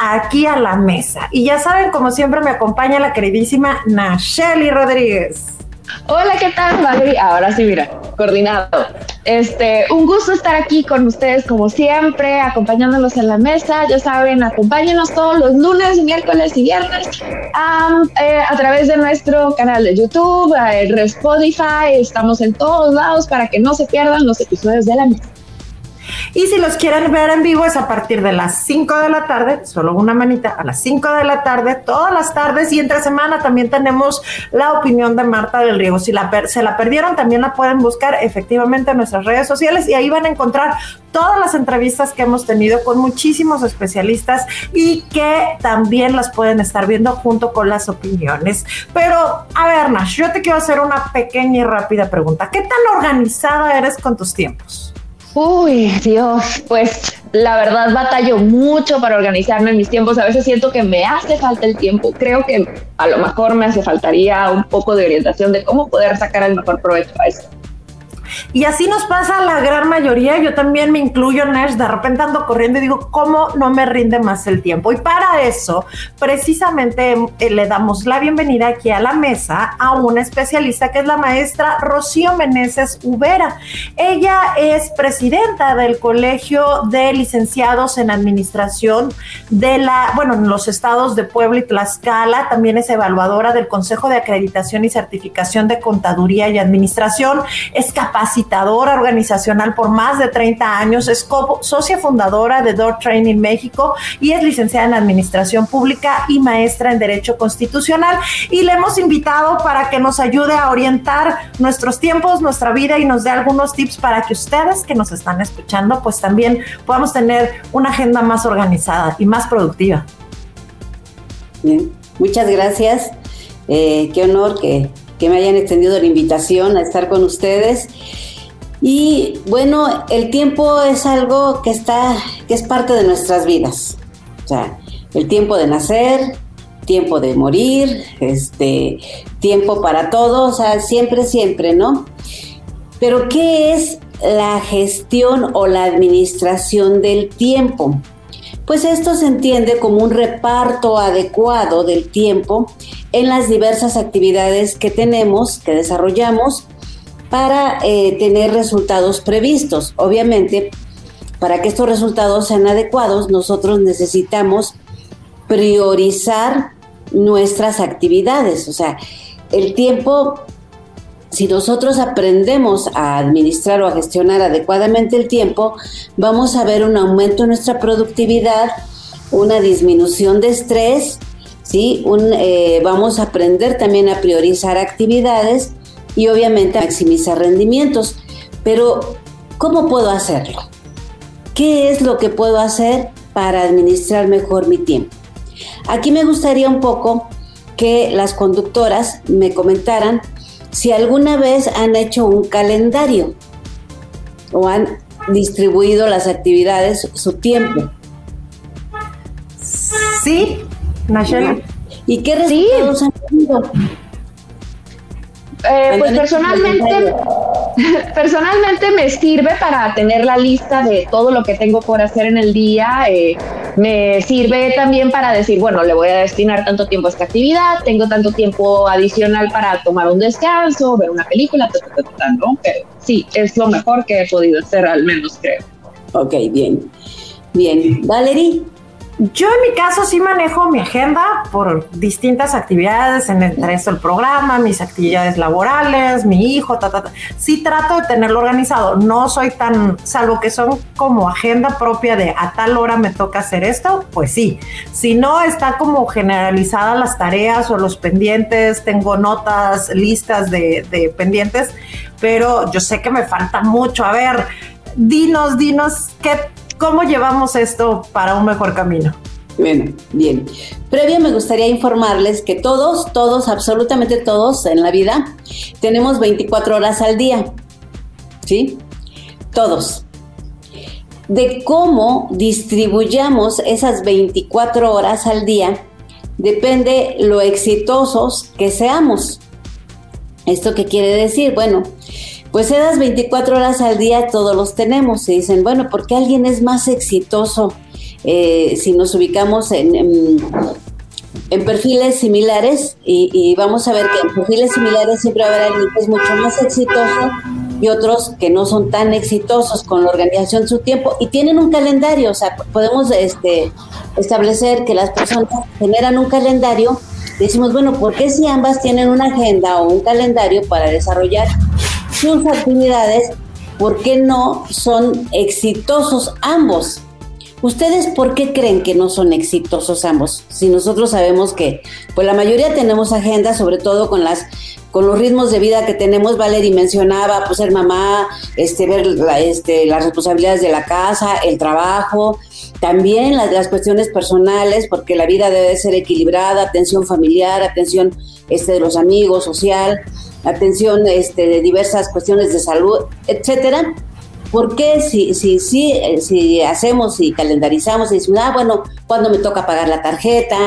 aquí a la mesa. Y ya saben, como siempre, me acompaña la queridísima Nacheli Rodríguez. Hola, ¿qué tal, Valeria? Ahora sí, mira, coordinado. Este, un gusto estar aquí con ustedes como siempre, acompañándolos en la mesa. Ya saben, acompáñenos todos los lunes, miércoles y viernes eh, a través de nuestro canal de YouTube, el Spotify. Estamos en todos lados para que no se pierdan los episodios de la mesa. Y si los quieren ver en vivo es a partir de las 5 de la tarde, solo una manita, a las 5 de la tarde, todas las tardes y entre semana también tenemos la opinión de Marta del Riego. Si la se la perdieron, también la pueden buscar efectivamente en nuestras redes sociales y ahí van a encontrar todas las entrevistas que hemos tenido con muchísimos especialistas y que también las pueden estar viendo junto con las opiniones. Pero, a ver, Nash, yo te quiero hacer una pequeña y rápida pregunta. ¿Qué tan organizada eres con tus tiempos? Uy, Dios, pues la verdad batallo mucho para organizarme en mis tiempos. A veces siento que me hace falta el tiempo. Creo que a lo mejor me hace faltaría un poco de orientación de cómo poder sacar el mejor provecho a eso. Y así nos pasa a la gran mayoría, yo también me incluyo, Nash, de repente ando corriendo y digo, ¿cómo no me rinde más el tiempo? Y para eso, precisamente eh, le damos la bienvenida aquí a la mesa a una especialista que es la maestra Rocío Meneses Ubera. Ella es presidenta del Colegio de Licenciados en Administración de la, bueno, en los estados de Puebla y Tlaxcala, también es evaluadora del Consejo de Acreditación y Certificación de Contaduría y Administración, es capaz capacitadora organizacional por más de 30 años, es socia fundadora de Door Training México y es licenciada en Administración Pública y maestra en Derecho Constitucional. Y le hemos invitado para que nos ayude a orientar nuestros tiempos, nuestra vida y nos dé algunos tips para que ustedes que nos están escuchando, pues también podamos tener una agenda más organizada y más productiva. Bien, muchas gracias. Eh, qué honor que que me hayan extendido la invitación a estar con ustedes. Y bueno, el tiempo es algo que está, que es parte de nuestras vidas. O sea, el tiempo de nacer, tiempo de morir, este, tiempo para todo, o sea, siempre, siempre, ¿no? Pero ¿qué es la gestión o la administración del tiempo? Pues esto se entiende como un reparto adecuado del tiempo en las diversas actividades que tenemos, que desarrollamos, para eh, tener resultados previstos. Obviamente, para que estos resultados sean adecuados, nosotros necesitamos priorizar nuestras actividades. O sea, el tiempo, si nosotros aprendemos a administrar o a gestionar adecuadamente el tiempo, vamos a ver un aumento en nuestra productividad, una disminución de estrés, ¿sí? Eh, vamos a aprender también a priorizar actividades y obviamente a maximizar rendimientos. Pero, ¿cómo puedo hacerlo? ¿Qué es lo que puedo hacer para administrar mejor mi tiempo? Aquí me gustaría un poco que las conductoras me comentaran si alguna vez han hecho un calendario o han distribuido las actividades, su tiempo. Sí, ¿Y qué resultados han tenido? Eh, pues personalmente, personalmente me sirve para tener la lista de todo lo que tengo por hacer en el día. Eh, me sirve también para decir, bueno, le voy a destinar tanto tiempo a esta actividad, tengo tanto tiempo adicional para tomar un descanso, ver una película, ¿no? Pero sí, es lo mejor que he podido hacer, al menos creo. Ok, bien. Bien. Valerie. Yo en mi caso sí manejo mi agenda por distintas actividades, en eso el programa, mis actividades laborales, mi hijo, ta, ta, ta. Sí trato de tenerlo organizado. No soy tan, salvo que son como agenda propia de a tal hora me toca hacer esto, pues sí. Si no, está como generalizada las tareas o los pendientes, tengo notas, listas de, de pendientes, pero yo sé que me falta mucho. A ver, dinos, dinos qué ¿Cómo llevamos esto para un mejor camino? Bueno, bien. Previo me gustaría informarles que todos, todos, absolutamente todos en la vida tenemos 24 horas al día. ¿Sí? Todos. De cómo distribuyamos esas 24 horas al día depende lo exitosos que seamos. ¿Esto qué quiere decir? Bueno, pues esas 24 horas al día todos los tenemos. Y dicen, bueno, ¿por qué alguien es más exitoso eh, si nos ubicamos en, perfiles similares? Y, vamos a ver que en perfiles similares siempre haber alguien que es mucho más exitoso y otros que no son tan exitosos con la organización de su tiempo y tienen un calendario. O sea, podemos este, establecer que las personas generan un calendario. Decimos, bueno, ¿por qué si ambas tienen una agenda o un calendario para desarrollar sus actividades, ¿por qué no son exitosos ambos? ¿Ustedes por qué creen que no son exitosos ambos? Si nosotros sabemos que, pues la mayoría tenemos agenda, sobre todo con las con los ritmos de vida que tenemos, Valerie mencionaba, pues ser mamá, este, ver este, las responsabilidades de la casa, el trabajo, también las, las, cuestiones personales, porque la vida debe ser equilibrada, atención familiar, atención este, de los amigos, social atención este, de diversas cuestiones de salud, etcétera. Porque si, si, si, si hacemos y calendarizamos y decimos, ah, bueno, cuando me toca pagar la tarjeta,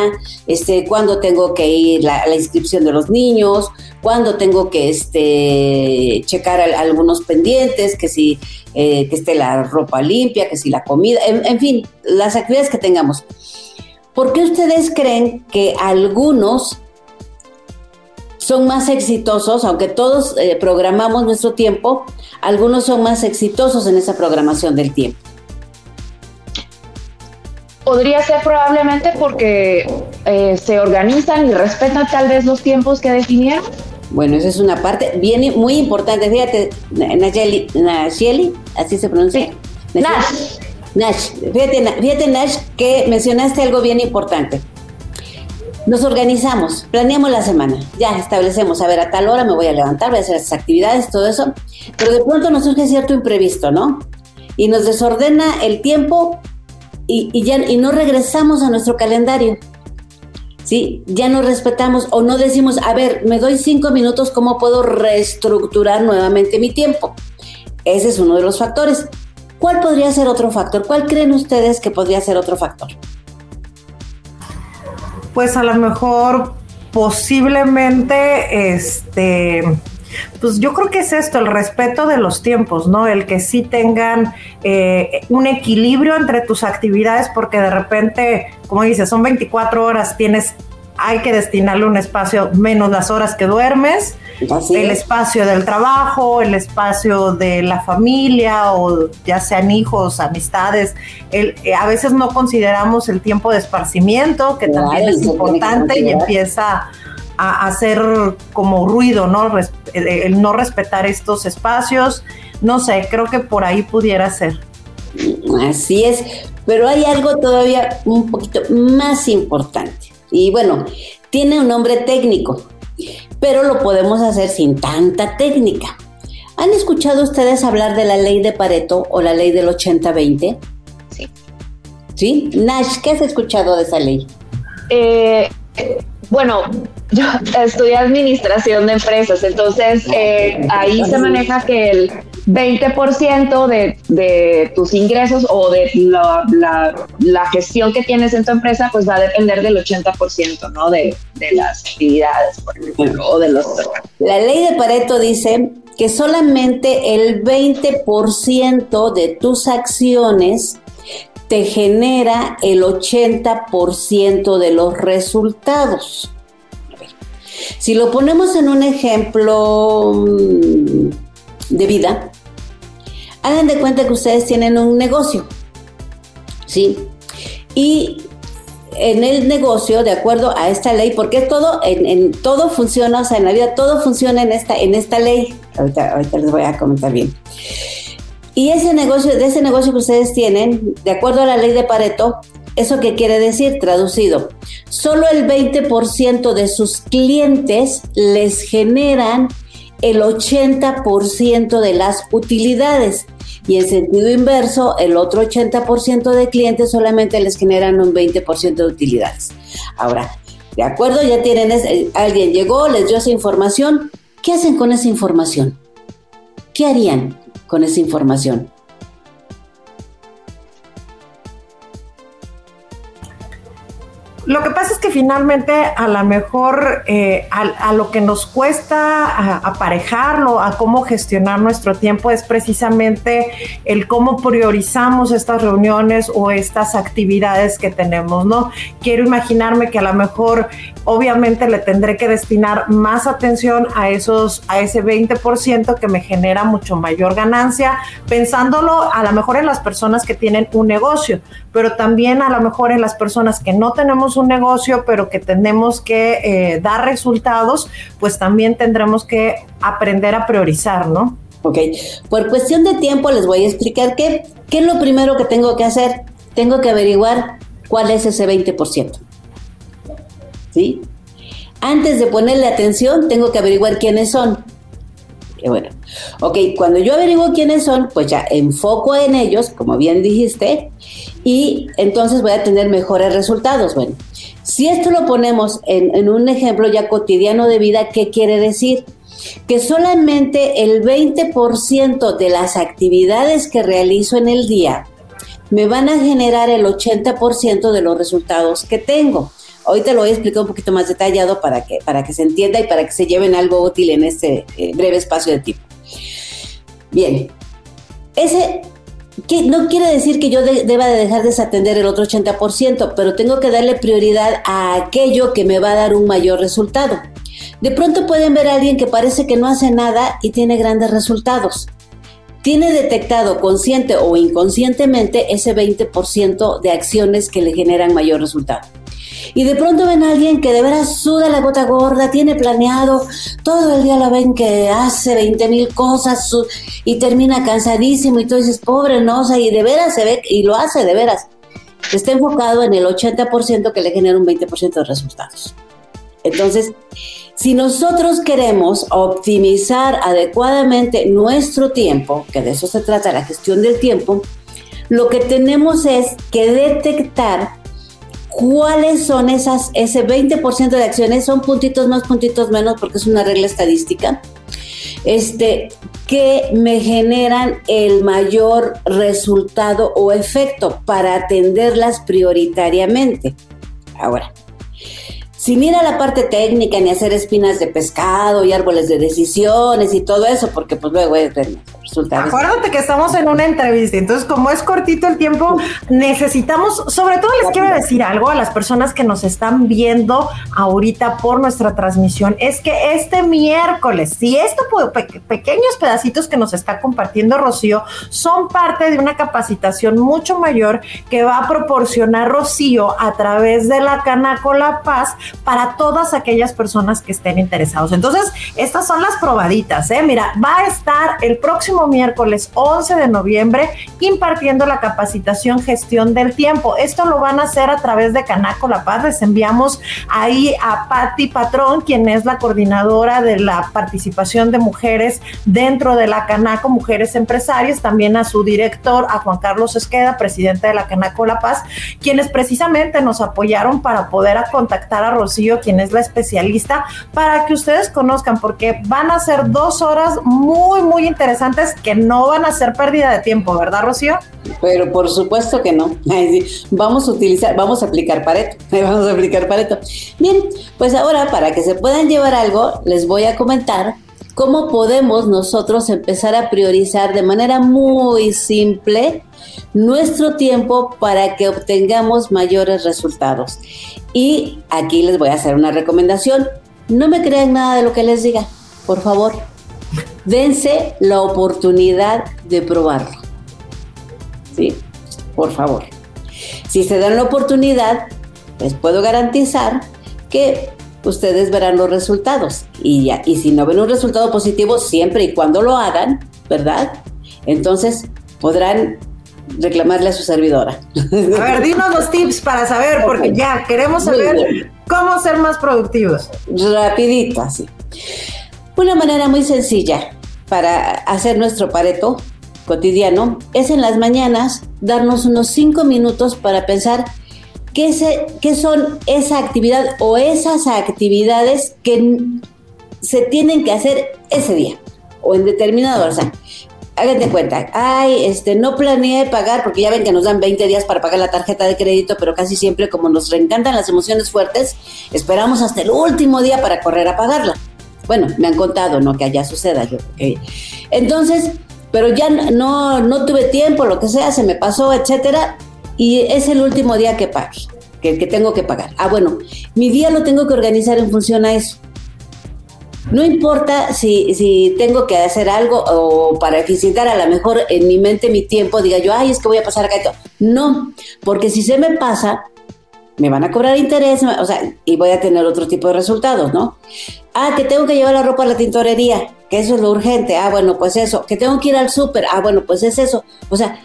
este, cuándo tengo que ir la, la inscripción de los niños, cuándo tengo que este, checar algunos pendientes, que si eh, que esté la ropa limpia, que si la comida, en, en fin, las actividades que tengamos. ¿Por qué ustedes creen que algunos son más exitosos, aunque todos eh, programamos nuestro tiempo, algunos son más exitosos en esa programación del tiempo. Podría ser probablemente porque eh, se organizan y respetan tal vez los tiempos que definieron. Bueno, esa es una parte bien muy importante. Fíjate, Nayeli, así se pronuncia. Nash. Nash. Fíjate, fíjate, Nash, que mencionaste algo bien importante. Nos organizamos, planeamos la semana, ya establecemos, a ver, a tal hora me voy a levantar, voy a hacer esas actividades, todo eso, pero de pronto nos surge cierto imprevisto, ¿no? Y nos desordena el tiempo y, ya, y no regresamos a nuestro calendario. ¿Sí? Ya no respetamos o no decimos, a ver, me doy cinco minutos, ¿cómo puedo reestructurar nuevamente mi tiempo? Ese es uno de los factores. ¿Cuál podría ser otro factor? ¿Cuál creen ustedes que podría ser otro factor? Pues a lo mejor posiblemente este pues yo creo que es esto, el respeto de los tiempos, ¿no? El que sí tengan eh, un equilibrio entre tus actividades, porque de repente, como dices, son 24 horas, tienes hay que destinarle un espacio menos las horas que duermes, el espacio del trabajo, el espacio de la familia o ya sean hijos, amistades. El, eh, a veces no consideramos el tiempo de esparcimiento, que también es importante y empieza a hacer como ruido, ¿no? el no respetar estos espacios. No sé, creo que por ahí pudiera ser. Así es, pero hay algo todavía un poquito más importante y bueno, tiene un nombre técnico, pero lo podemos hacer sin tanta técnica. ¿Han escuchado ustedes hablar de la ley de Pareto o la ley del 80-20? Sí. ¿Sí? Nash, ¿qué has escuchado de esa ley? Eh, bueno, yo estudié administración de empresas, entonces eh, ahí se maneja que el 20% de, de tus ingresos o de la, la, gestión que tienes en tu empresa, pues va a depender del 80%, ¿no? De, de las actividades, por ejemplo, o de los... La ley de Pareto dice que solamente el 20% de tus acciones te genera el 80% de los resultados. Si lo ponemos en un ejemplo mm, de vida, hagan de cuenta que ustedes tienen un negocio, ¿sí? Y en el negocio, de acuerdo a esta ley, porque todo, en, todo funciona, o sea, en la vida todo funciona en esta, en esta ley. Ahorita, ahorita les voy a comentar bien. Y ese negocio, de ese negocio que ustedes tienen, de acuerdo a la ley de Pareto, ¿eso qué quiere decir? Traducido, solo el 20% de sus clientes les generan el 80% de las utilidades. Y en sentido inverso, el otro 80% de clientes solamente les generan un 20% de utilidades. Ahora, de acuerdo, ya tienen, eh, alguien llegó, les dio esa información. ¿Qué hacen con esa información? ¿Qué harían con esa información? Lo que pasa es que finalmente a lo mejor eh, a, lo que nos cuesta aparejarlo, a cómo gestionar nuestro tiempo es precisamente el cómo priorizamos estas reuniones o estas actividades que tenemos, ¿no? Quiero imaginarme que a lo mejor obviamente le tendré que destinar más atención a esos a ese 20% que me genera mucho mayor ganancia, pensándolo a lo mejor en las personas que tienen un negocio, pero también a lo mejor en las personas que no tenemos un negocio, pero que tenemos que eh, dar resultados, pues también tendremos que aprender a priorizar, ¿no? Ok, por cuestión de tiempo les voy a explicar qué, qué es lo primero que tengo que hacer. Tengo que averiguar cuál es ese 20%. ¿Sí? Antes de ponerle atención, tengo que averiguar quiénes son. Qué bueno. Ok, cuando yo averiguo quiénes son, pues ya enfoco en ellos, como bien dijiste, y entonces voy a tener mejores resultados. Bueno, si esto lo ponemos en, un ejemplo ya cotidiano de vida, ¿qué quiere decir? Que solamente el 20% de las actividades que realizo en el día me van a generar el 80% de los resultados que tengo. Hoy te lo voy a explicar un poquito más detallado para que, para que se entienda y para que se lleven algo útil en este eh, breve espacio de tiempo. Bien, ese que no quiere decir que yo deba de dejar desatender el otro 80%, pero tengo que darle prioridad a aquello que me va a dar un mayor resultado. De pronto pueden ver a alguien que parece que no hace nada y tiene grandes resultados. Tiene detectado consciente o inconscientemente ese 20% de acciones que le generan mayor resultado y de pronto ven a alguien que de veras suda la gota gorda, tiene planeado, todo el día la ven que hace 20 mil cosas y termina cansadísimo y tú dices, pobre, no, o sea, y de veras se ve, y lo hace de veras. Está enfocado en el 80% que le genera un 20% de resultados. Entonces, si nosotros queremos optimizar adecuadamente nuestro tiempo, que de eso se trata la gestión del tiempo, lo que tenemos es que detectar cuáles son esas, ese 20% de acciones, son puntitos más, puntitos menos, porque es una regla estadística, este, que me generan el mayor resultado o efecto para atenderlas prioritariamente. Ahora, sin ir a la parte técnica ni hacer espinas de pescado y árboles de decisiones y todo eso, porque pues luego es Acuérdate que estamos en una entrevista, entonces como es cortito el tiempo, necesitamos, sobre todo les quiero decir algo a las personas que nos están viendo ahorita por nuestra transmisión, es que este miércoles, si estos pequeños pedacitos que nos está compartiendo Rocío son parte de una capacitación mucho mayor que va a proporcionar Rocío a través de la Canaco Paz para todas aquellas personas que estén interesados. Entonces, estas son las probaditas, ¿eh? Mira, va a estar el próximo miércoles 11 de noviembre impartiendo la capacitación gestión del tiempo. Esto lo van a hacer a través de Canaco La Paz. Les enviamos ahí a Patti Patrón, quien es la coordinadora de la participación de mujeres dentro de la Canaco, Mujeres Empresarias, también a su director, a Juan Carlos Esqueda, presidente de la Canaco La Paz, quienes precisamente nos apoyaron para poder contactar a Rocío, quien es la especialista, para que ustedes conozcan, porque van a ser dos horas muy, muy interesantes que no van a ser pérdida de tiempo, ¿verdad, Rocío? Pero por supuesto que no. Vamos a utilizar, vamos a aplicar Pareto. Vamos a aplicar Pareto. Bien, pues ahora para que se puedan llevar algo, les voy a comentar cómo podemos nosotros empezar a priorizar de manera muy simple nuestro tiempo para que obtengamos mayores resultados. Y aquí les voy a hacer una recomendación. No me crean nada de lo que les diga, por favor. Dense la oportunidad de probarlo. ¿Sí? Por favor. Si se dan la oportunidad, les puedo garantizar que ustedes verán los resultados. Y, ya, y si no ven un resultado positivo, siempre y cuando lo hagan, ¿verdad? Entonces podrán reclamarle a su servidora. A ver, dinos los tips para saber, porque ya queremos saber cómo ser más productivos. Rapidito, así. Una manera muy sencilla para hacer nuestro pareto cotidiano es en las mañanas darnos unos cinco minutos para pensar qué, se, qué son esa actividad o esas actividades que se tienen que hacer ese día o en determinado, o sea, hagan de cuenta, ay, este, no planeé pagar, porque ya ven que nos dan 20 días para pagar la tarjeta de crédito, pero casi siempre como nos reencantan las emociones fuertes, esperamos hasta el último día para correr a pagarla. Bueno, me han contado, no que allá suceda. Entonces, pero ya no, no tuve tiempo, lo que sea, se me pasó, etcétera, y es el último día que pago, que, tengo que pagar. Ah, bueno, mi día lo tengo que organizar en función a eso. No importa si, si tengo que hacer algo o para eficientar a lo mejor en mi mente mi tiempo, diga yo, ay, es que voy a pasar acá. No, porque si se me pasa, me van a cobrar interés, o sea, y voy a tener otro tipo de resultados, ¿no? Ah, que tengo que llevar la ropa a la tintorería, que eso es lo urgente. Ah, bueno, pues eso. Que tengo que ir al súper. Ah, bueno, pues es eso. O sea,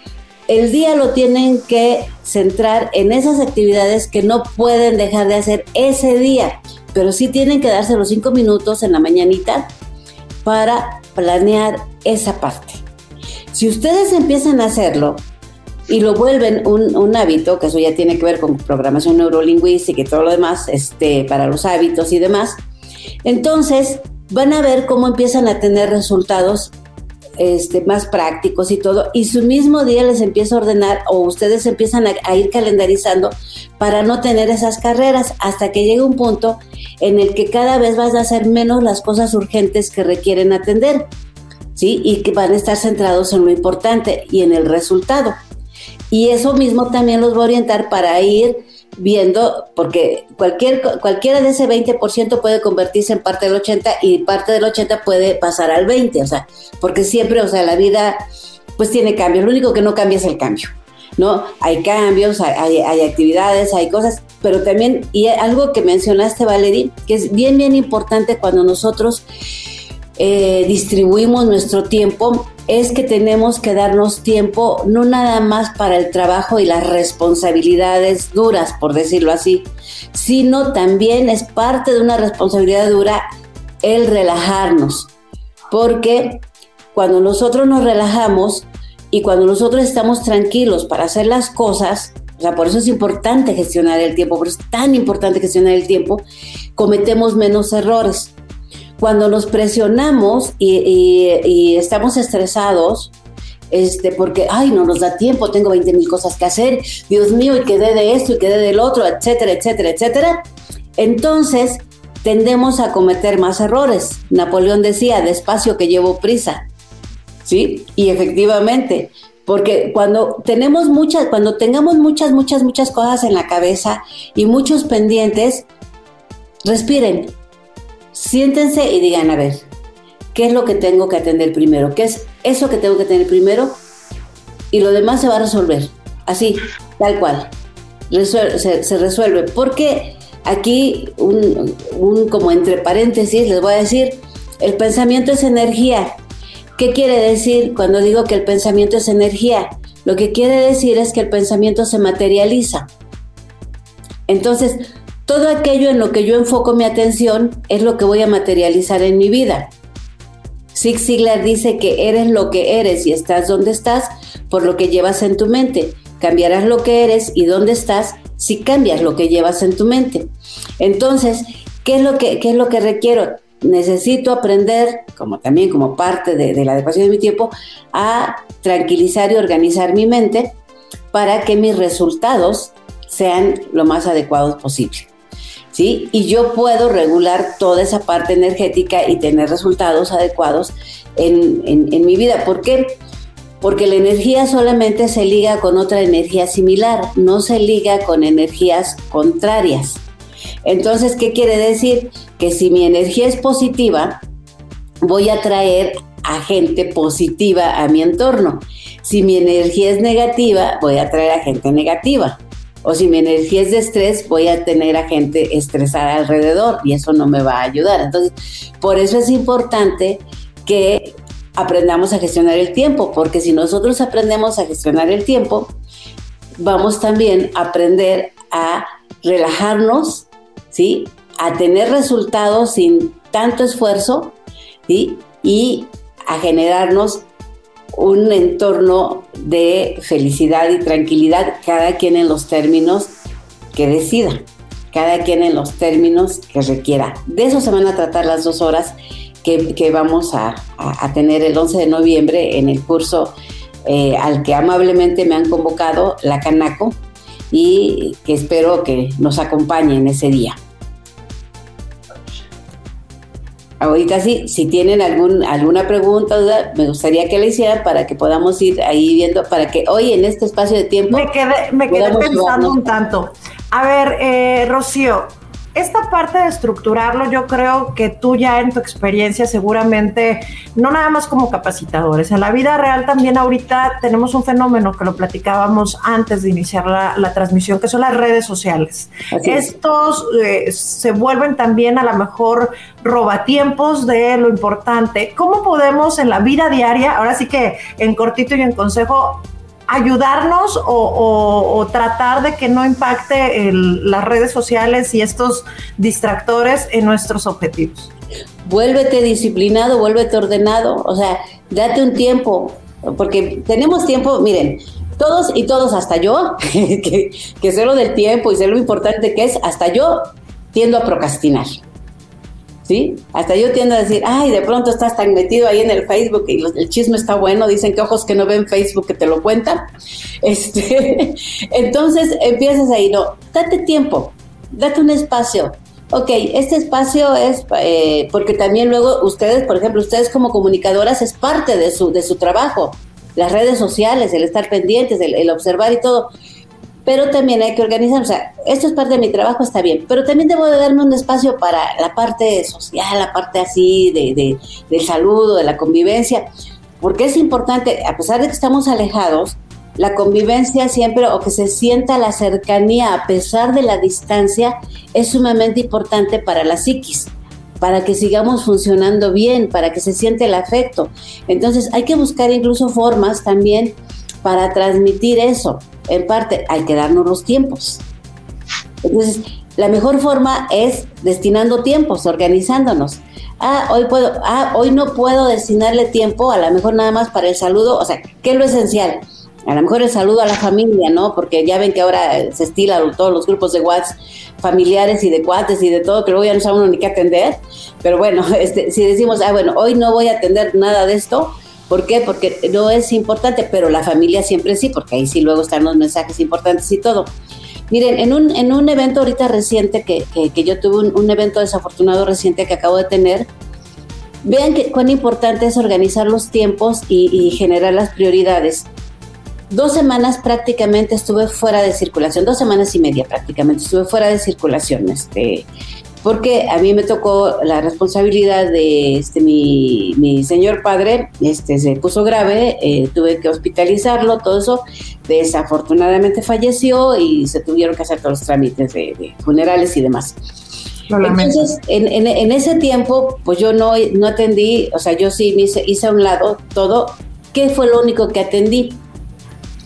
el día lo tienen que centrar en esas actividades que no pueden dejar de hacer ese día pero sí tienen que darse los cinco minutos en la mañanita para planear esa parte. Si ustedes empiezan a hacerlo y lo vuelven un, hábito, que eso ya tiene que ver con programación neurolingüística y todo lo demás, este, para los hábitos y demás, entonces van a ver cómo empiezan a tener resultados este, más prácticos y todo, y su mismo día les empieza a ordenar o ustedes empiezan a, ir calendarizando para no tener esas carreras hasta que llegue un punto en el que cada vez vas a hacer menos las cosas urgentes que requieren atender, ¿sí? Y que van a estar centrados en lo importante y en el resultado. Y eso mismo también los va a orientar para ir viendo, porque cualquier, cualquiera de ese 20% puede convertirse en parte del 80% y parte del 80% puede pasar al 20%, o sea, porque siempre, o sea, la vida pues tiene cambios, lo único que no cambia es el cambio, ¿no? Hay cambios, hay, hay actividades, hay cosas, pero también, y algo que mencionaste, Valerie, que es bien, bien importante cuando nosotros eh, distribuimos nuestro tiempo, es que tenemos que darnos tiempo no nada más para el trabajo y las responsabilidades duras, por decirlo así, sino también es parte de una responsabilidad dura el relajarnos, porque cuando nosotros nos relajamos y cuando nosotros estamos tranquilos para hacer las cosas, o sea, por eso es importante gestionar el tiempo, por eso es tan importante gestionar el tiempo, cometemos menos errores. Cuando nos presionamos y, estamos estresados, este, porque, ay, no nos da tiempo, tengo 20 mil cosas que hacer, Dios mío, y quedé de esto y quedé del otro, etcétera, etcétera, etcétera. Entonces, tendemos a cometer más errores. Napoleón decía, despacio que llevo prisa. ¿Sí? Y efectivamente, porque cuando tenemos muchas, cuando tengamos muchas, muchas, muchas cosas en la cabeza y muchos pendientes, respiren, siéntense y digan, a ver, ¿qué es lo que tengo que atender primero? ¿Qué es eso que tengo que tener primero? Y lo demás se va a resolver, así, tal cual. se, resuelve. Porque aquí, un, como entre paréntesis, les voy a decir, el pensamiento es energía. ¿Qué quiere decir cuando digo que el pensamiento es energía? Lo que quiere decir es que el pensamiento se materializa. Entonces, todo aquello en lo que yo enfoco mi atención es lo que voy a materializar en mi vida. Zig Ziglar dice que eres lo que eres y estás donde estás por lo que llevas en tu mente. Cambiarás lo que eres y dónde estás si cambias lo que llevas en tu mente. Entonces, ¿qué es lo que, qué es lo que requiero? Necesito aprender, como también como parte de, de la adecuación de mi tiempo, a tranquilizar y organizar mi mente para que mis resultados sean lo más adecuados posible. Y yo puedo regular toda esa parte energética y tener resultados adecuados en, mi vida. ¿Por qué? Porque la energía solamente se liga con otra energía similar, no se liga con energías contrarias. Entonces, ¿qué quiere decir? Que si mi energía es positiva, voy a traer a gente positiva a mi entorno. Si mi energía es negativa, voy a traer a gente negativa o si mi energía es de estrés, voy a tener a gente estresada alrededor y eso no me va a ayudar. Entonces, por eso es importante que aprendamos a gestionar el tiempo, porque si nosotros aprendemos a gestionar el tiempo, vamos también a aprender a relajarnos, ¿sí? A tener resultados sin tanto esfuerzo, ¿sí? Y a generarnos un entorno de felicidad y tranquilidad, cada quien en los términos que decida, cada quien en los términos que requiera. De eso se van a tratar las dos horas que, vamos a, tener el 11 de noviembre en el curso eh, al que amablemente me han convocado, la Canaco, y que espero que nos acompañen ese día. Ahorita sí, si tienen algún, alguna pregunta, duda, me gustaría que la hicieran para que podamos ir ahí viendo, para que hoy en este espacio de tiempo... Me quedé, me quedé pensando un tanto. A ver, eh, Rocío, esta parte de estructurarlo, yo creo que tú ya en tu experiencia seguramente, no nada más como capacitadores, en la vida real también ahorita tenemos un fenómeno que lo platicábamos antes de iniciar la, transmisión, que son las redes sociales. Estos eh, se vuelven también a lo mejor robatiempos de lo importante. ¿Cómo podemos en la vida diaria, ahora sí que en cortito y en consejo, ayudarnos o, tratar de que no impacte las redes sociales y estos distractores en nuestros objetivos. Vuélvete disciplinado, vuélvete ordenado, o sea, date un tiempo, porque tenemos tiempo, miren, todos y todos, hasta yo, que, que sé lo del tiempo y sé lo importante que es, hasta yo tiendo a procrastinar. ¿Sí? Hasta yo tiendo a decir, ay, de pronto estás tan metido ahí en el Facebook y el chisme está bueno, dicen que ojos que no ven Facebook que te lo cuentan. Este, entonces empiezas ahí, no, date tiempo, date un espacio. Ok, este espacio es eh, porque también luego ustedes, por ejemplo, ustedes como comunicadoras es parte de su, de su trabajo, las redes sociales, el estar pendientes, el del y todo pero también hay que organizar, o sea, esto es parte de mi trabajo, está bien, pero también debo de darme un espacio para la parte social, la parte así de, de, del saludo, de la convivencia, porque es importante, a pesar de que estamos alejados, la convivencia siempre o que se sienta la cercanía a pesar de la distancia es sumamente importante para la psiquis para que sigamos funcionando bien, para que se siente el afecto. Entonces hay que buscar incluso formas también para transmitir eso en parte hay que darnos los tiempos. Entonces, la mejor forma es destinando tiempos, organizándonos. Ah, hoy puedo, ah, hoy no puedo destinarle tiempo, a lo mejor nada más para el saludo, o sea, ¿qué es lo esencial? A lo mejor el saludo a la familia, ¿no? Porque ya ven que ahora se estilan todos los grupos de WhatsApp familiares y de cuates y de todo, que luego ya no sabe uno ni qué atender. Pero bueno, este, si decimos, ah, bueno, hoy no voy a atender nada de esto, ¿Por qué? Porque no es importante, pero la familia siempre sí, porque ahí sí luego están los mensajes importantes y todo. Miren, en un, en un evento ahorita reciente, que, que, yo tuve un, evento desafortunado reciente que acabo de tener, vean que, cuán importante es organizar los tiempos y, y generar las prioridades. Dos semanas prácticamente estuve fuera de circulación, dos semanas y media prácticamente estuve fuera de circulación. Este, porque a mí me tocó la responsabilidad de este mi, mi señor padre, este se puso grave, eh, tuve que hospitalizarlo, todo eso, desafortunadamente falleció y se tuvieron que hacer todos los trámites de, funerales y demás. Entonces, en, en, ese tiempo, pues yo no, no atendí, o sea, yo sí me hice, hice a un lado todo. ¿Qué fue lo único que atendí?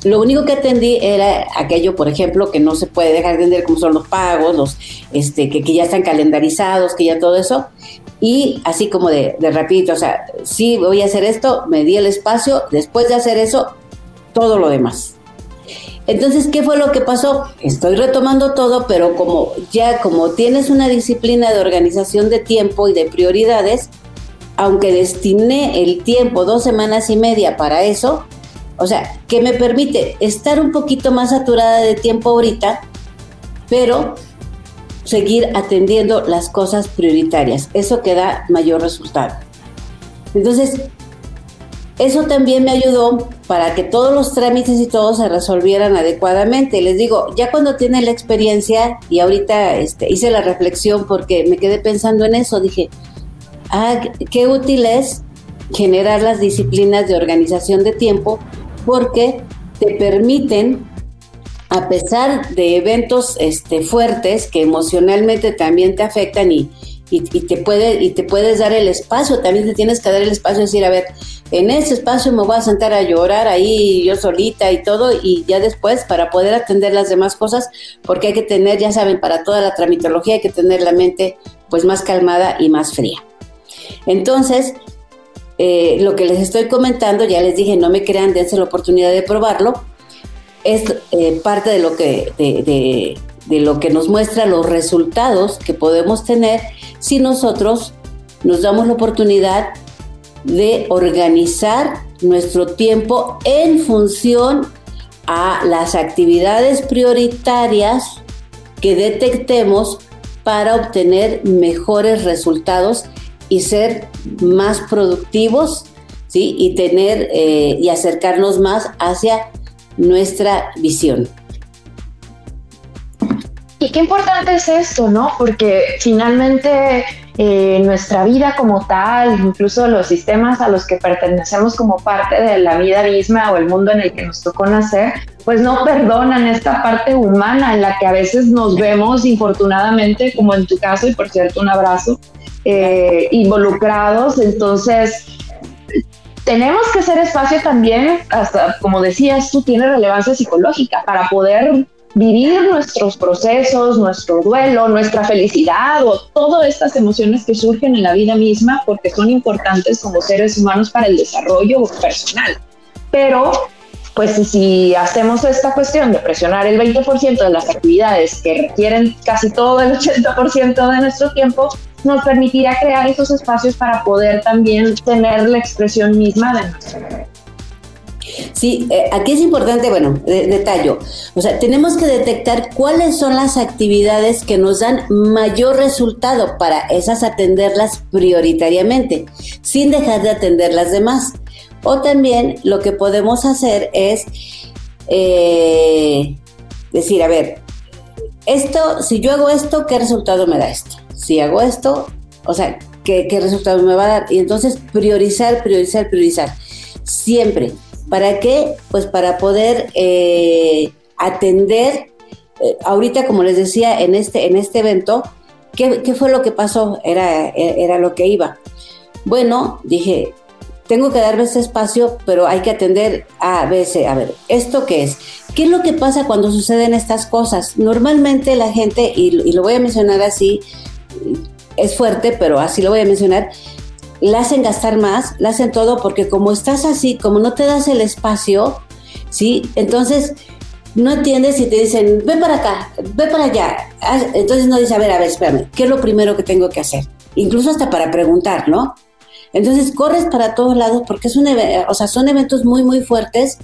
Lo único que atendí era aquello, por ejemplo, que no se puede dejar de entender como son los pagos, los este, que, ya están calendarizados, que ya todo eso. Y así como de, de rapidito, o sea, sí voy a hacer esto, me di el espacio, después de hacer eso, todo lo demás. Entonces, ¿qué fue lo que pasó? Estoy retomando todo, pero como ya como tienes una disciplina de organización de tiempo y de prioridades, aunque destiné el tiempo dos semanas y media para eso, o sea, que me permite estar un poquito más saturada de tiempo ahorita, pero seguir atendiendo las cosas prioritarias. Eso que da mayor resultado. Entonces, eso también me ayudó para que todos los trámites y todo se resolvieran adecuadamente. Les digo, ya cuando tiene la experiencia y ahorita este, hice la reflexión porque me quedé pensando en eso, dije, ah, qué útil es generar las disciplinas de organización de tiempo porque te permiten, a pesar de eventos este, fuertes que emocionalmente también te afectan y, te puede, y te puedes dar el espacio, también te tienes que dar el espacio de decir, a ver, en ese espacio me voy a sentar a llorar ahí yo solita y todo, y ya después para poder atender las demás cosas, porque hay que tener, ya saben, para toda la tramitología hay que tener la mente pues más calmada y más fría. Entonces, eh, lo que les estoy comentando, ya les dije, no me crean, dense la oportunidad de probarlo. Es eh, parte de lo, que, de, lo que nos muestra los resultados que podemos tener si nosotros nos damos la oportunidad de organizar nuestro tiempo en función a las actividades prioritarias que detectemos para obtener mejores resultados y ser más productivos ¿sí? y tener eh, y acercarnos más hacia nuestra visión. Y qué importante es esto, ¿no? Porque finalmente eh, nuestra vida como tal, incluso los sistemas a los que pertenecemos como parte de la vida misma o el mundo en el que nos tocó nacer, pues no perdonan esta parte humana en la que a veces nos vemos, infortunadamente, como en tu caso, y por cierto, un abrazo, eh, involucrados. Entonces, tenemos que hacer espacio también, hasta como decías tú, tiene relevancia psicológica para poder vivir nuestros procesos, nuestro duelo, nuestra felicidad o todas estas emociones que surgen en la vida misma porque son importantes como seres humanos para el desarrollo personal. Pero, pues si hacemos esta cuestión de presionar el 20% de las actividades que requieren casi todo el 80% de nuestro tiempo, nos permitirá crear esos espacios para poder también tener la expresión misma de nuestro Sí, eh, aquí es importante, bueno, detallo. O sea, tenemos que detectar cuáles son las actividades que nos dan mayor resultado para esas atenderlas prioritariamente, sin dejar de atender las demás. O también lo que podemos hacer es eh, decir, a ver, esto, si yo hago esto, ¿qué resultado me da esto? Si hago esto, o sea, ¿qué, qué resultado me va a dar? Y entonces priorizar, priorizar, priorizar. Siempre ¿Para qué? Pues para poder eh, atender, eh, ahorita como les decía en este, en este evento, ¿qué, fue lo que pasó? Era, era lo que iba. Bueno, dije, tengo que darme este espacio, pero hay que atender a veces, a ver, ¿esto qué es? ¿Qué es lo que pasa cuando suceden estas cosas? Normalmente la gente, y lo voy a mencionar así, es fuerte, pero así lo voy a mencionar, la hacen gastar más, la hacen todo porque como estás así, como no te das el espacio, ¿sí? Entonces no entiendes y te dicen, ve para acá, ve para allá. Entonces no dice, a ver, a ver, espérame, ¿qué es lo primero que tengo que hacer? Incluso hasta para preguntar, ¿no? Entonces corres para todos lados porque es un, o sea, son eventos muy, muy fuertes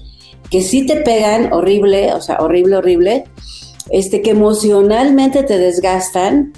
que sí te pegan horrible, o sea, horrible, horrible, este, que emocionalmente te desgastan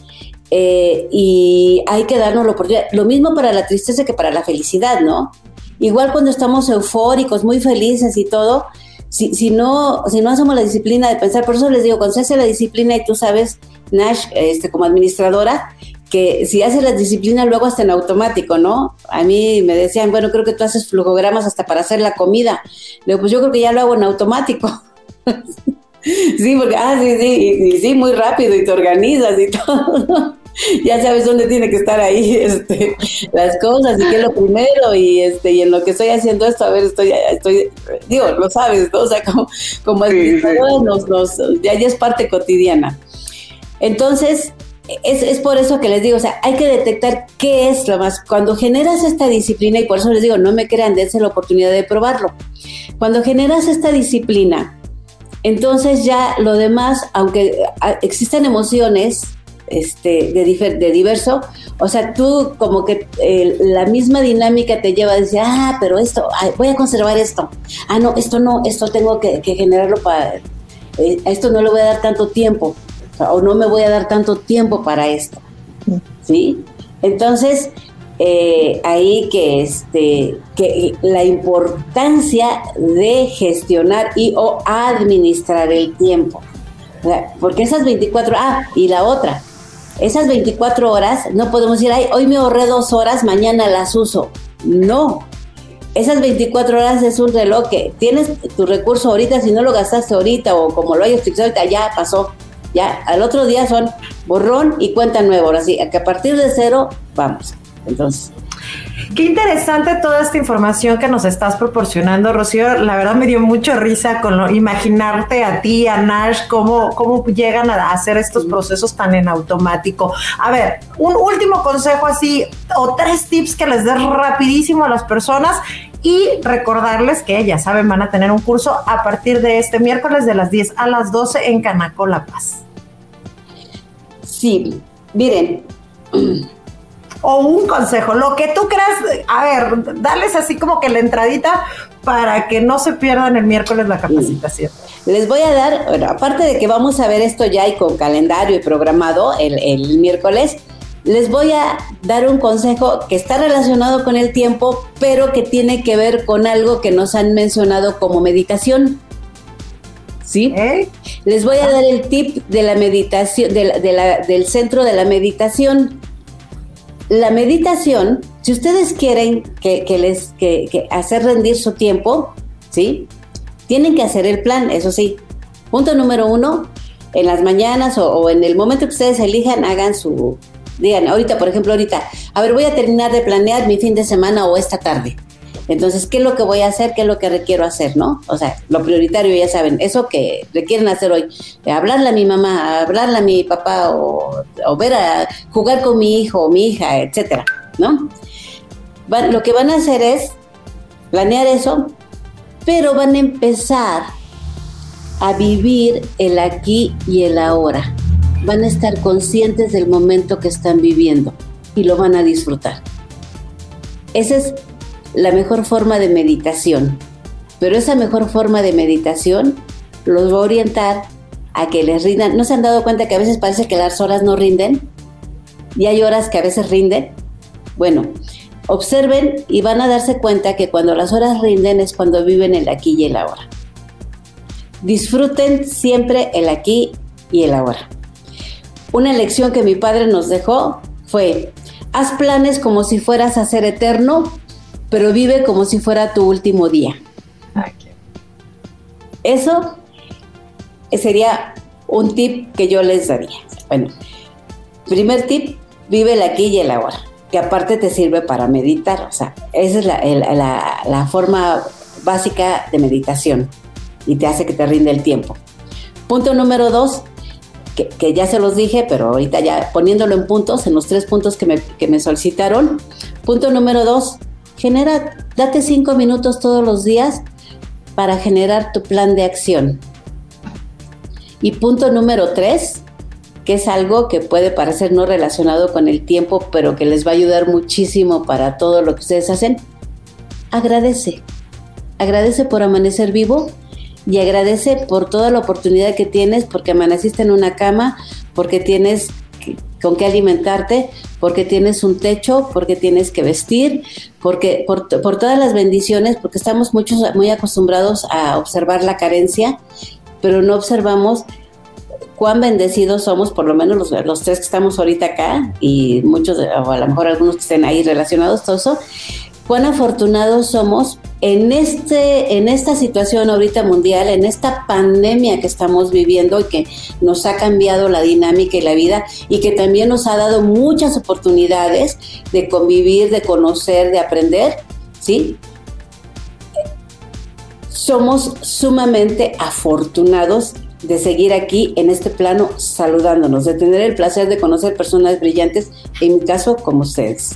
eh, y hay que darnos la oportunidad. Lo mismo para la tristeza que para la felicidad, ¿no? Igual cuando estamos eufóricos, muy felices y todo, si, si, no, si no hacemos la disciplina de pensar, por eso les digo, cuando se hace la disciplina y tú sabes, Nash, este, como administradora, que si haces la disciplina luego hasta en automático, ¿no? A mí me decían, bueno, creo que tú haces flujogramas hasta para hacer la comida. Le digo, pues yo creo que ya lo hago en automático. sí, porque, ah, sí, sí, sí, muy rápido y te organizas y todo. ya sabes dónde tiene que estar ahí este, las cosas y qué es lo primero y este y en lo que estoy haciendo esto, a ver, estoy, estoy digo, lo sabes, ¿no? O sea, como, como ya, es parte cotidiana. Entonces, es, es, por eso que les digo, o sea, hay que detectar qué es lo más. Cuando generas esta disciplina, y por eso les digo, no me crean, dense la oportunidad de probarlo. Cuando generas esta disciplina, entonces ya lo demás, aunque ah, existan emociones, este, de, diverso, o sea, tú como que eh, la misma dinámica te lleva a decir, ah, pero esto, voy a conservar esto, ah, no, esto no, esto tengo que, generarlo para, eh, a esto no le voy a dar tanto tiempo, o, no me voy a dar tanto tiempo para esto, ¿sí? Entonces, eh, ahí que, este, que la importancia de gestionar y o administrar el tiempo. Porque esas 24, ah, y la otra, esas 24 horas no podemos decir, ay, hoy me ahorré dos horas, mañana las uso. No. Esas 24 horas es un reloj tienes tu recurso ahorita, si no lo gastaste ahorita o como lo hayas fixado ahorita, ya pasó. Ya, al otro día son borrón y cuenta nueva. Ahora sí, que a partir de cero, vamos. Entonces, Qué interesante toda esta información que nos estás proporcionando, Rocío. La verdad me dio mucha risa con lo, imaginarte a ti, a Nash, cómo, cómo llegan a hacer estos procesos tan en automático. A ver, un último consejo así, o tres tips que les des rapidísimo a las personas y recordarles que ya saben, van a tener un curso a partir de este miércoles de las 10 a las 12 en Canaco La Paz. Sí, miren, o un consejo, lo que tú creas, a ver, dales así como que la entradita para que no se pierdan el miércoles la capacitación. Les voy a dar, bueno, aparte de que vamos a ver esto ya y con calendario y programado el, el miércoles, les voy a dar un consejo que está relacionado con el tiempo, pero que tiene que ver con algo que nos han mencionado como meditación. ¿Sí? Les voy a dar el tip de la meditación, del centro de la meditación. La meditación, si ustedes quieren que, les que, hacer rendir su tiempo, ¿sí? Tienen que hacer el plan, eso sí. Punto número uno, en las mañanas o en el momento que ustedes elijan, hagan su, digan, ahorita, por ejemplo, ahorita, a ver, voy a terminar de planear mi fin de semana o esta tarde. Entonces, ¿qué es lo que voy a hacer? ¿Qué es lo que requiero hacer? ¿No? O sea, lo prioritario, ya saben, eso que requieren hacer hoy, hablarle a mi mamá, hablarle a mi papá o, ver a jugar con mi hijo o mi hija, etcétera, ¿no? lo que van a hacer es planear eso, pero van a empezar a vivir el aquí y el ahora van a estar conscientes del momento que están viviendo y lo van a disfrutar. Esa es la mejor forma de meditación, pero esa mejor forma de meditación los va a orientar a que les rindan. ¿No se han dado cuenta que a veces parece que las horas no rinden? Y hay horas que a veces rinden. Bueno, observen y van a darse cuenta que cuando las horas rinden es cuando viven el aquí y el ahora. Disfruten siempre el aquí y el ahora. Una lección que mi padre nos dejó fue, haz planes como si fueras a ser eterno, pero vive como si fuera tu último día. Eso sería un tip que yo les daría. Bueno, primer tip, vive el aquí y el ahora, que aparte te sirve para meditar. O sea, esa es la, la forma básica de meditación y te hace que te rinde el tiempo. Punto número dos, que, ya se los dije, pero ahorita ya poniéndolo en puntos, en los tres puntos que me, que me solicitaron. Punto número dos, genera, date cinco minutos todos los días para generar tu plan de acción. Y punto número tres, que es algo que puede parecer no relacionado con el tiempo, pero que les va a ayudar muchísimo para todo lo que ustedes hacen, agradece. Agradece por amanecer vivo y agradece por toda la oportunidad que tienes, porque amaneciste en una cama, porque tienes con qué alimentarte, porque tienes un techo, porque tienes que vestir, porque por, todas las bendiciones, porque estamos muchos muy acostumbrados a observar la carencia, pero no observamos cuán bendecidos somos, por lo menos los, los tres que estamos ahorita acá, y muchos, o a lo mejor algunos que estén ahí relacionados, todo eso, cuán afortunados somos en, este, en esta situación ahorita mundial, en esta pandemia que estamos viviendo y que nos ha cambiado la dinámica y la vida y que también nos ha dado muchas oportunidades de convivir, de conocer, de aprender, ¿sí? Somos sumamente afortunados de seguir aquí en este plano saludándonos, de tener el placer de conocer personas brillantes, en mi caso como ustedes.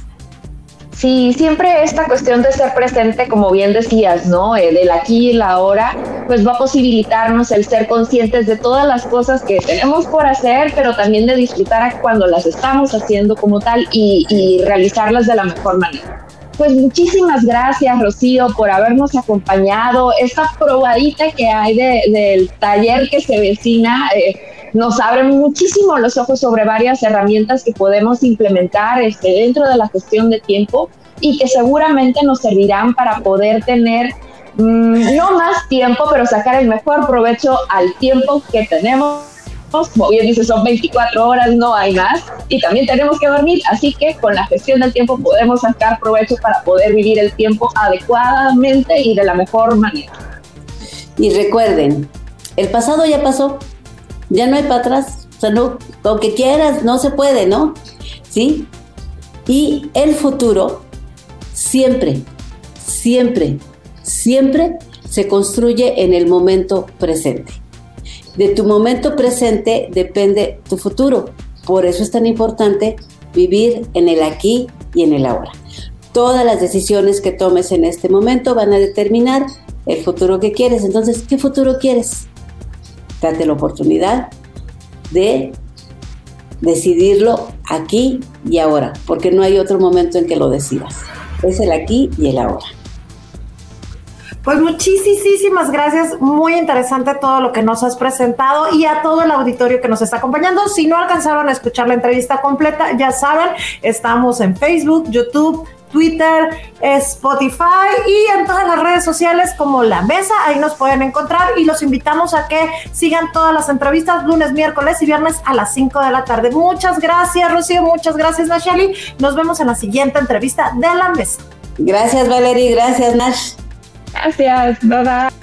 Sí, siempre esta cuestión de ser presente, como bien decías, ¿no? Eh, del aquí y la ahora, pues va a posibilitarnos el ser conscientes de todas las cosas que tenemos por hacer, pero también de disfrutar cuando las estamos haciendo como tal y, realizarlas de la mejor manera. Pues muchísimas gracias, Rocío, por habernos acompañado. Esta probadita que hay del taller que se vecina. Eh, nos abren muchísimo los ojos sobre varias herramientas que podemos implementar este, dentro de la gestión de tiempo y que seguramente nos servirán para poder tener mm, no más tiempo, pero sacar el mejor provecho al tiempo que tenemos. Como bien dice, son 24 horas, no hay más. Y también tenemos que dormir, así que con la gestión del tiempo podemos sacar provecho para poder vivir el tiempo adecuadamente y de la mejor manera. Y recuerden, el pasado ya pasó, ya no hay para atrás. O sea, no, aunque quieras, no se puede, ¿no? ¿Sí? Y el futuro siempre, siempre, siempre se construye en el momento presente. De tu momento presente depende tu futuro. Por eso es tan importante vivir en el aquí y en el ahora. Todas las decisiones que tomes en este momento van a determinar el futuro que quieres. Entonces, ¿qué futuro quieres? Date la oportunidad de decidirlo aquí y ahora, porque no hay otro momento en que lo decidas. Es el aquí y el ahora. Pues muchísimas gracias, muy interesante todo lo que nos has presentado y a todo el auditorio que nos está acompañando. Si no alcanzaron a escuchar la entrevista completa, ya saben, estamos en Facebook, YouTube, Twitter, Spotify y en todas las redes sociales como La Mesa, ahí nos pueden encontrar y los invitamos a que sigan todas las entrevistas lunes, miércoles y viernes a las 5 de la tarde. Muchas gracias, Rocío, muchas gracias, Nacheli. Nos vemos en la siguiente entrevista de La Mesa. Gracias, Valerie, gracias, Nash. Gracias, bye